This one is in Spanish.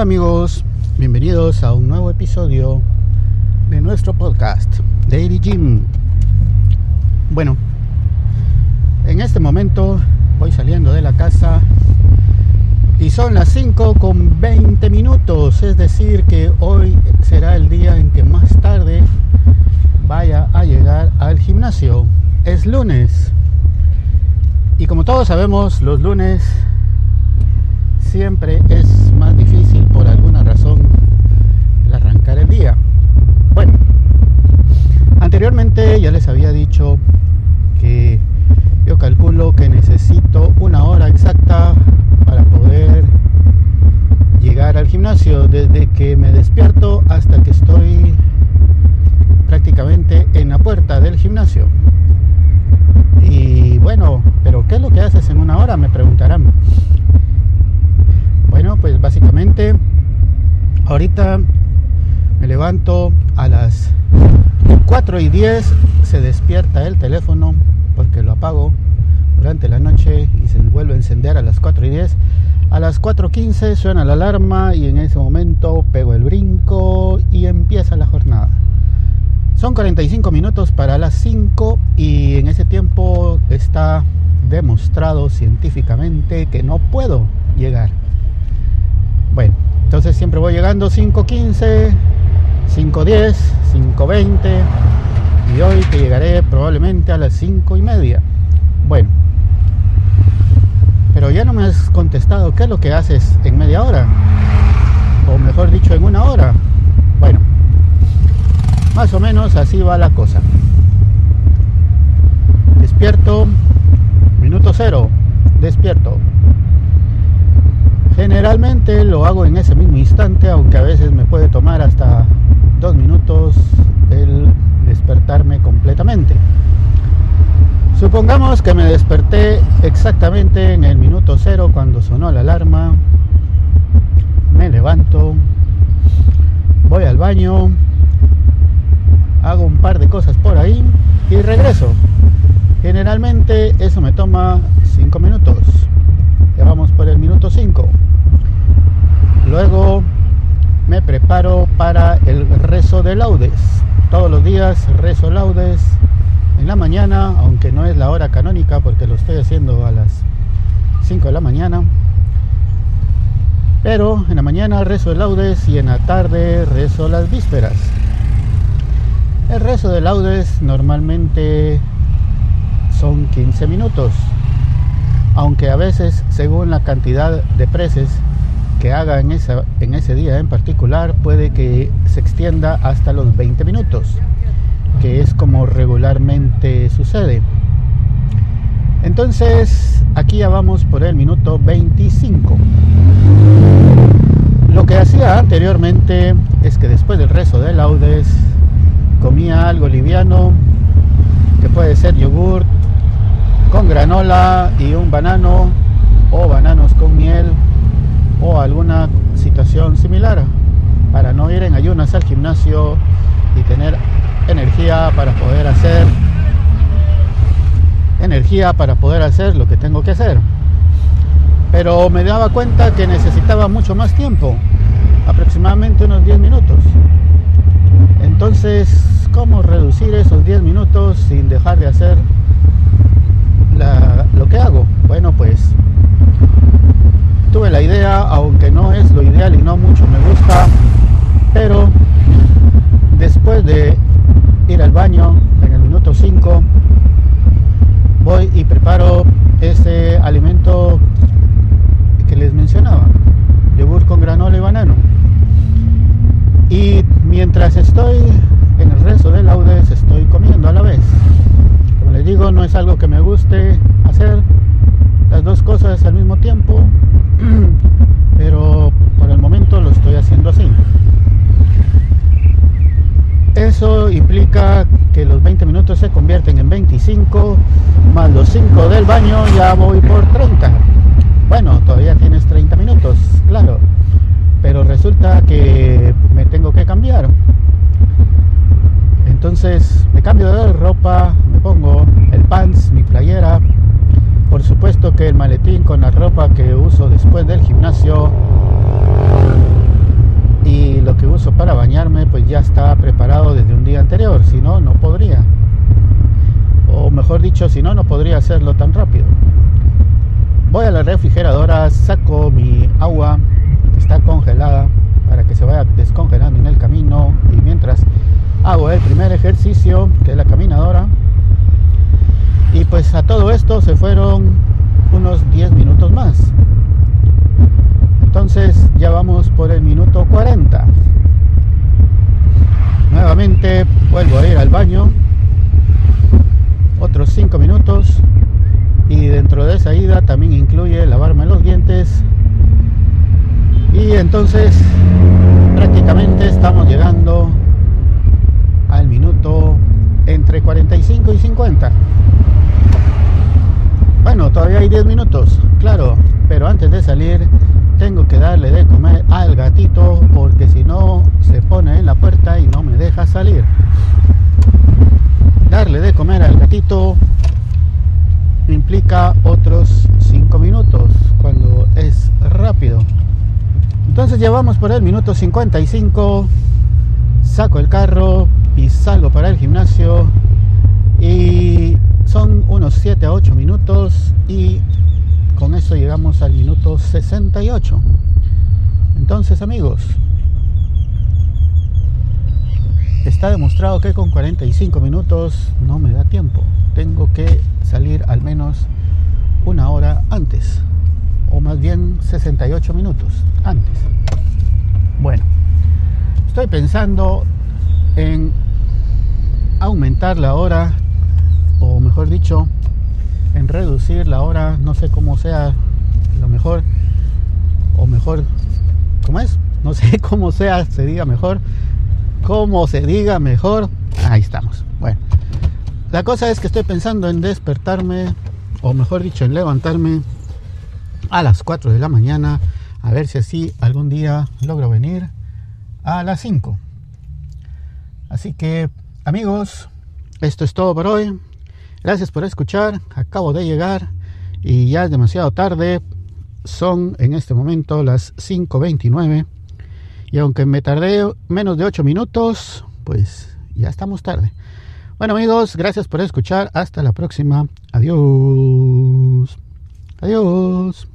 Amigos, bienvenidos a un nuevo episodio de nuestro podcast Daily Gym. Bueno, en este momento voy saliendo de la casa y son las 5 con 20 minutos, es decir que hoy será el día en que más tarde vaya a llegar al gimnasio. Es lunes y como todos sabemos, los lunes siempre es más difícil por alguna razón el arrancar el día. Bueno, anteriormente ya les había dicho que yo calculo que necesito una hora exacta para poder llegar al gimnasio desde que me despierto hasta que estoy prácticamente en la puerta del gimnasio. Y bueno, pero ¿qué es lo que haces en una hora? Me preguntarán. Bueno, pues básicamente ahorita levanto a las 4 y 10, se despierta el teléfono porque lo apago durante la noche y se vuelve a encender a las 4 y 10. A las 4.15 suena la alarma y en ese momento pego el brinco y empieza la jornada. Son 45 minutos para las 5 y en ese tiempo está demostrado científicamente que no puedo llegar. Bueno, entonces siempre voy llegando 5.15, 5.10, 5.20 y hoy que llegaré probablemente a las 5 y media. Bueno, pero ya no me has contestado qué es lo que haces en media hora, o mejor dicho, en una hora. Bueno, más o menos así va la cosa. Despierto, minuto cero, despierto. Generalmente lo hago en ese mismo instante, aunque a veces me puede tomar hasta dos minutos el despertarme completamente. Supongamos que me desperté exactamente en el minuto cero cuando sonó la alarma. Me levanto, voy al baño, hago un par de cosas por ahí y regreso. Generalmente eso me toma cinco minutos. Ya vamos por el minuto 5. Luego me para el rezo de laudes. Todos los días rezo laudes en la mañana, aunque no es la hora canónica porque lo estoy haciendo a las 5 de la mañana. Pero en la mañana rezo de laudes y en la tarde rezo las vísperas. El rezo de laudes normalmente son 15 minutos, aunque a veces según la cantidad de preces que haga en, esa, en ese día en particular puede que se extienda hasta los 20 minutos, que es como regularmente sucede. Entonces, aquí ya vamos por el minuto 25. Lo que hacía anteriormente es que después del rezo de laudes comía algo liviano, que puede ser yogur con granola y un banano o bananos con miel similar para no ir en ayunas al gimnasio y tener energía para poder hacer energía para poder hacer lo que tengo que hacer. Pero me daba cuenta que necesitaba mucho más tiempo, aproximadamente unos 10 minutos. Entonces, ¿cómo reducir esos 10 minutos sin dejar de hacer lo que hago? Bueno, pues tuve la idea, aunque no es lo ideal y no mucho me gusta, pero después de ir al baño en el minuto 5, voy y preparo ese alimento que les mencionaba, yogur con granola y banano. Y mientras estoy en el rezo de laudes, estoy comiendo a la vez. Como les digo, no es algo que me guste hacer las dos cosas al mismo tiempo, pero por el momento lo estoy haciendo así. Eso implica que los 20 minutos se convierten en 25, más los 5 del baño ya voy por 30. Bueno, todavía tienes 30 minutos, claro, pero resulta que me tengo que cambiar. Entonces me cambio de ropa, me pongo el pants, mi playera, por supuesto que el maletín con la ropa que uso después del gimnasio y lo que uso para bañarme pues ya está preparado desde un día anterior, si no, no podría. O mejor dicho, si no, no podría hacerlo tan rápido. Voy a la refrigeradora, saco mi agua que está congelada para que se vaya descongelando en el camino y mientras hago el primer ejercicio, que es la caminadora, y pues a todo esto se fueron unos 10 minutos más. Entonces ya vamos por el minuto 40. Nuevamente vuelvo a ir al baño. Otros 5 minutos. Y dentro de esa ida también incluye lavarme los dientes. Y entonces prácticamente estamos llegando al minuto entre 45 y 50. Bueno, todavía hay 10 minutos, claro, pero antes de salir tengo que darle de comer al gatito porque si no se pone en la puerta y no me deja salir. Darle de comer al gatito implica otros 5 minutos cuando es rápido. Entonces ya vamos por el minuto 55, saco el carro y salgo para el gimnasio y son unos 7 a 8 minutos y con eso llegamos al minuto 68. Entonces amigos, está demostrado que con 45 minutos no me da tiempo. Tengo que salir al menos una hora antes, o más bien 68 minutos antes. Bueno, estoy pensando en aumentar la hora mejor dicho, en reducir la hora, no sé cómo sea lo mejor, o mejor, ¿cómo es? No sé cómo sea, se diga mejor, cómo se diga mejor, ahí estamos. Bueno, la cosa es que estoy pensando en despertarme, o mejor dicho, en levantarme a las 4 de la mañana, a ver si así algún día logro venir a las 5. Así que, amigos, esto es todo por hoy. Gracias por escuchar. Acabo de llegar y ya es demasiado tarde. Son en este momento las 5.29. Y aunque me tardé menos de 8 minutos, pues ya estamos tarde. Bueno amigos, gracias por escuchar. Hasta la próxima. Adiós. Adiós.